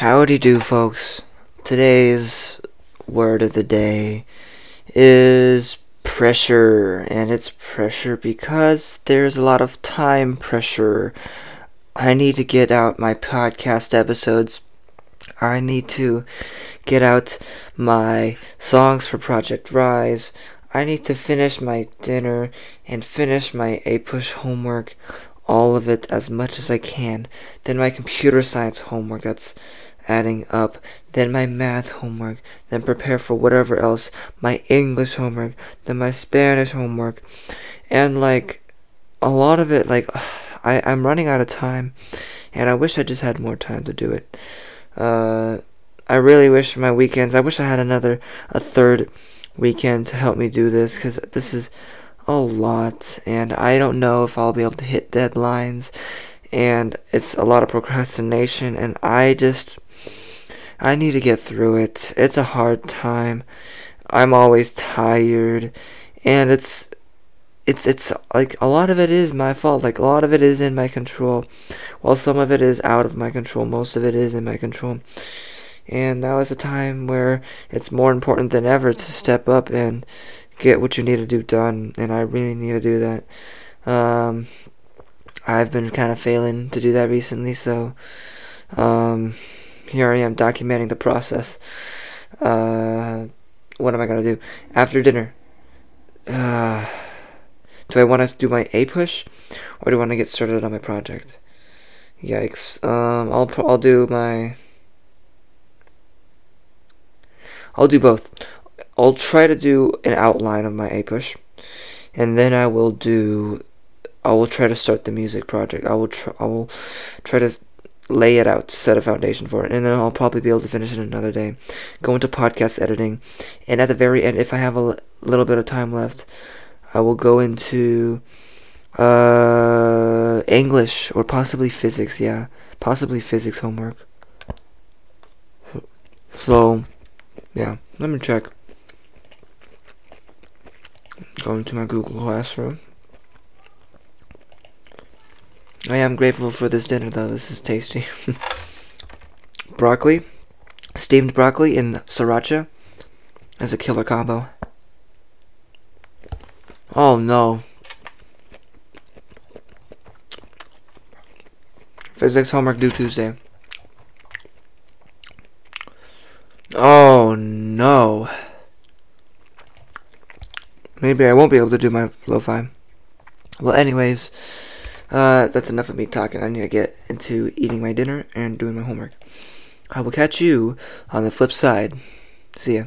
Howdy do, folks. Today's word of the day is pressure, and it's pressure because there's a lot of time pressure. I need to get out my podcast episodes. I need to get out my songs for Project Rise. I need to finish my dinner and finish my APUSH homework, all of it as much as I can. Then my computer science homework that's adding up, then my math homework, then prepare for whatever else, my English homework, then my Spanish homework, and like a lot of it, like I, I'm running out of time, and I wish I just had more time to do it. Uh, I really wish my weekends, I wish I had another, a third weekend to help me do this, because this is a lot, and I don't know if I'll be able to hit deadlines, and it's a lot of procrastination, and I just I need to get through it. It's a hard time. I'm always tired and it's it's it's like a lot of it is my fault. Like a lot of it is in my control. While some of it is out of my control, most of it is in my control. And now is a time where it's more important than ever to step up and get what you need to do done and I really need to do that. Um I've been kind of failing to do that recently, so um here I am documenting the process. Uh, what am I gonna do after dinner? Uh, do I want to do my APUSH, or do I want to get started on my project? Yikes! Um, I'll I'll do my. I'll do both. I'll try to do an outline of my APUSH, and then I will do. I will try to start the music project. I will try. I will try to lay it out, set a foundation for it, and then I'll probably be able to finish it another day. Go into podcast editing, and at the very end, if I have a l- little bit of time left, I will go into uh, English or possibly physics. Yeah, possibly physics homework. So, yeah, let me check. Go into my Google Classroom. I am grateful for this dinner though. This is tasty. broccoli, steamed broccoli and sriracha is a killer combo. Oh no. Physics homework due Tuesday. Oh no. Maybe I won't be able to do my lo-fi. Well, anyways. Uh, that's enough of me talking. I need to get into eating my dinner and doing my homework. I will catch you on the flip side. See ya.